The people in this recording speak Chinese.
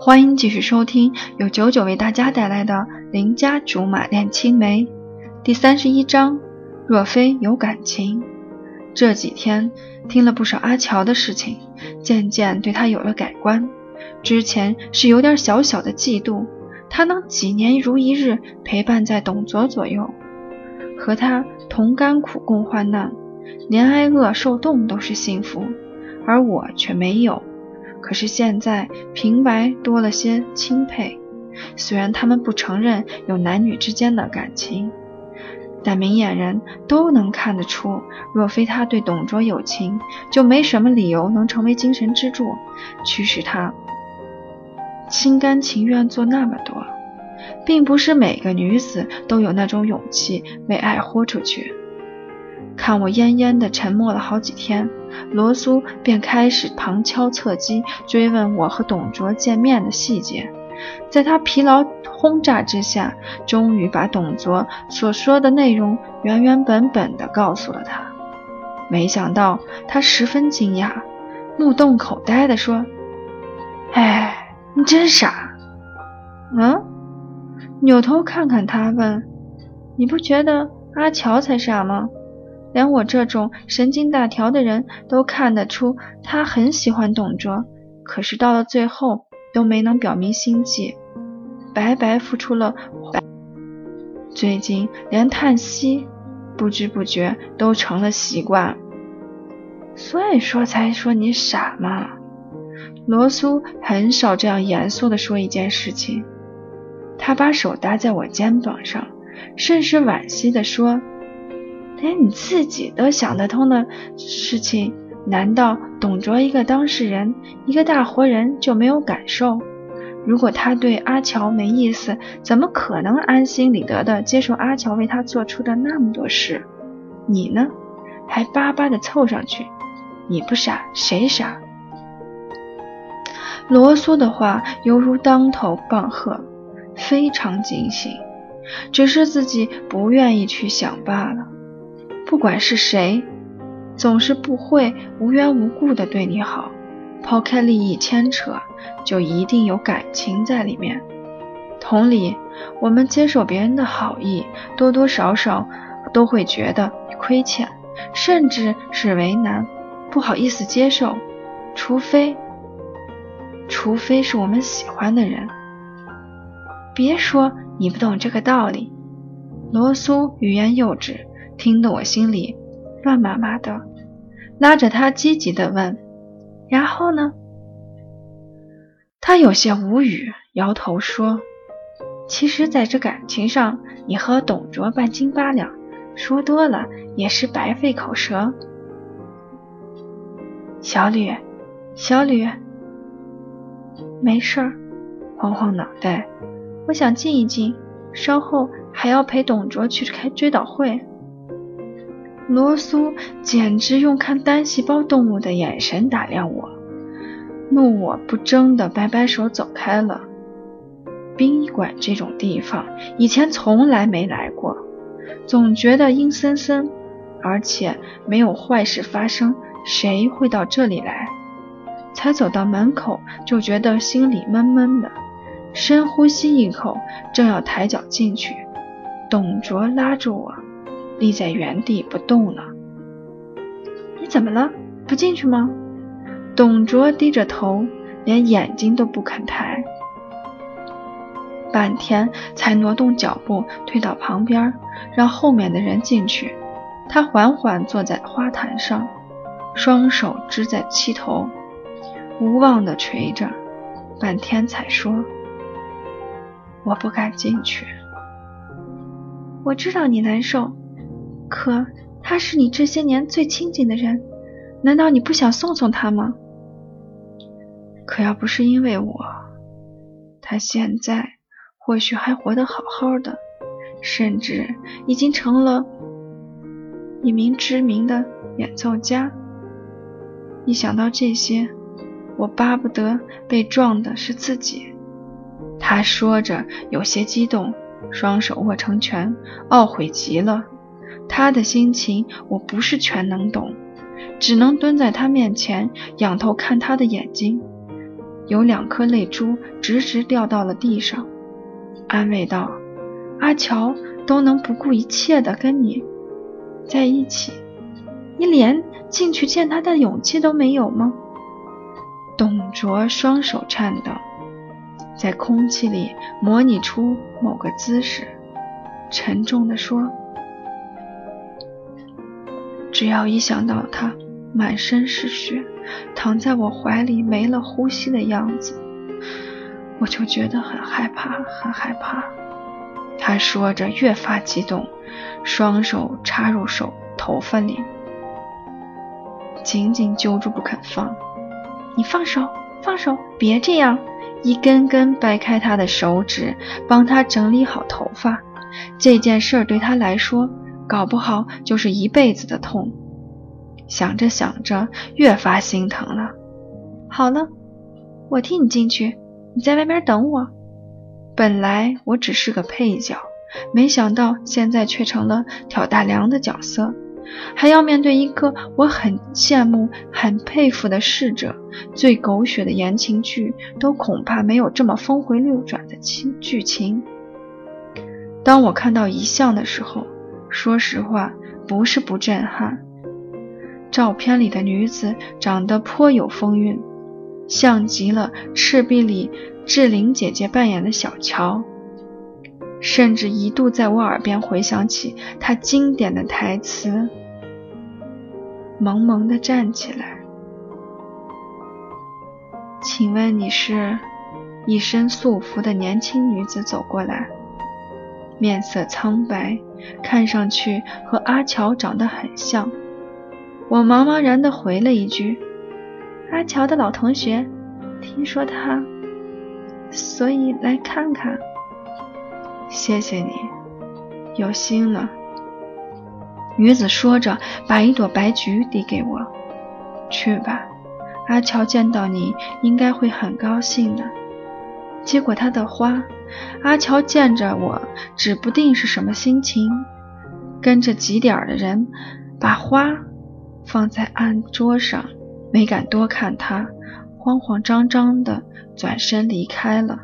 欢迎继续收听由九九为大家带来的《邻家竹马恋青梅》第三十一章：若非有感情。这几天听了不少阿乔的事情，渐渐对他有了改观。之前是有点小小的嫉妒，他能几年如一日陪伴在董卓左右，和他同甘苦共患难，连挨饿受冻都是幸福，而我却没有。可是现在平白多了些钦佩，虽然他们不承认有男女之间的感情，但明眼人都能看得出，若非他对董卓有情，就没什么理由能成为精神支柱，驱使他心甘情愿做那么多。并不是每个女子都有那种勇气为爱豁出去。看我恹恹的沉默了好几天。罗苏便开始旁敲侧击追问我和董卓见面的细节，在他疲劳轰炸之下，终于把董卓所说的内容原原本本的告诉了他。没想到他十分惊讶，目瞪口呆的说：“哎，你真傻。”嗯，扭头看看他问：“你不觉得阿乔才傻吗？”连我这种神经大条的人都看得出他很喜欢董卓，可是到了最后都没能表明心迹，白白付出了。最近连叹息，不知不觉都成了习惯。所以说才说你傻嘛。罗苏很少这样严肃地说一件事情，他把手搭在我肩膀上，甚是惋惜地说。连你自己都想得通的事情，难道董卓一个当事人，一个大活人就没有感受？如果他对阿乔没意思，怎么可能安心理得的接受阿乔为他做出的那么多事？你呢，还巴巴的凑上去？你不傻谁傻？罗苏的话犹如当头棒喝，非常惊醒，只是自己不愿意去想罢了。不管是谁，总是不会无缘无故的对你好。抛开利益牵扯，就一定有感情在里面。同理，我们接受别人的好意，多多少少都会觉得亏欠，甚至是为难，不好意思接受。除非，除非是我们喜欢的人。别说你不懂这个道理，罗苏语言幼稚。听得我心里乱麻麻的，拉着他积极的问：“然后呢？”他有些无语，摇头说：“其实，在这感情上，你和董卓半斤八两，说多了也是白费口舌。”小吕，小吕，没事，晃晃脑袋，我想静一静，稍后还要陪董卓去开追悼会。罗苏简直用看单细胞动物的眼神打量我，怒我不争的摆摆手走开了。殡仪馆这种地方以前从来没来过，总觉得阴森森，而且没有坏事发生，谁会到这里来？才走到门口就觉得心里闷闷的，深呼吸一口，正要抬脚进去，董卓拉住我。立在原地不动了。你怎么了？不进去吗？董卓低着头，连眼睛都不肯抬，半天才挪动脚步退到旁边，让后面的人进去。他缓缓坐在花坛上，双手支在膝头，无望地垂着，半天才说：“我不敢进去。我知道你难受。”可他是你这些年最亲近的人，难道你不想送送他吗？可要不是因为我，他现在或许还活得好好的，甚至已经成了一名知名的演奏家。一想到这些，我巴不得被撞的是自己。他说着，有些激动，双手握成拳，懊悔极了。他的心情我不是全能懂，只能蹲在他面前，仰头看他的眼睛。有两颗泪珠直直掉到了地上，安慰道：“阿乔都能不顾一切的跟你在一起，你连进去见他的勇气都没有吗？”董卓双手颤抖，在空气里模拟出某个姿势，沉重地说：“只要一想到他满身是血。”躺在我怀里没了呼吸的样子，我就觉得很害怕，很害怕。他说着越发激动，双手插入手头发里，紧紧揪住不肯放。你放手，放手，别这样！一根根掰开他的手指，帮他整理好头发。这件事对他来说，搞不好就是一辈子的痛。想着想着，越发心疼了。好了，我替你进去，你在外面等我。本来我只是个配角，没想到现在却成了挑大梁的角色，还要面对一个我很羡慕、很佩服的侍者。最狗血的言情剧都恐怕没有这么峰回路转的情剧情。当我看到遗像的时候，说实话，不是不震撼。照片里的女子长得颇有风韵，像极了《赤壁》里志玲姐姐扮演的小乔，甚至一度在我耳边回想起她经典的台词：“萌萌的站起来。”请问你是？一身素服的年轻女子走过来，面色苍白，看上去和阿乔长得很像。我茫茫然地回了一句：“阿乔的老同学，听说他，所以来看看。”谢谢你，有心了。女子说着，把一朵白菊递给我：“去吧，阿乔见到你应该会很高兴的。”接过他的花，阿乔见着我，指不定是什么心情，跟着几点的人把花。放在案桌上，没敢多看他，慌慌张张的转身离开了。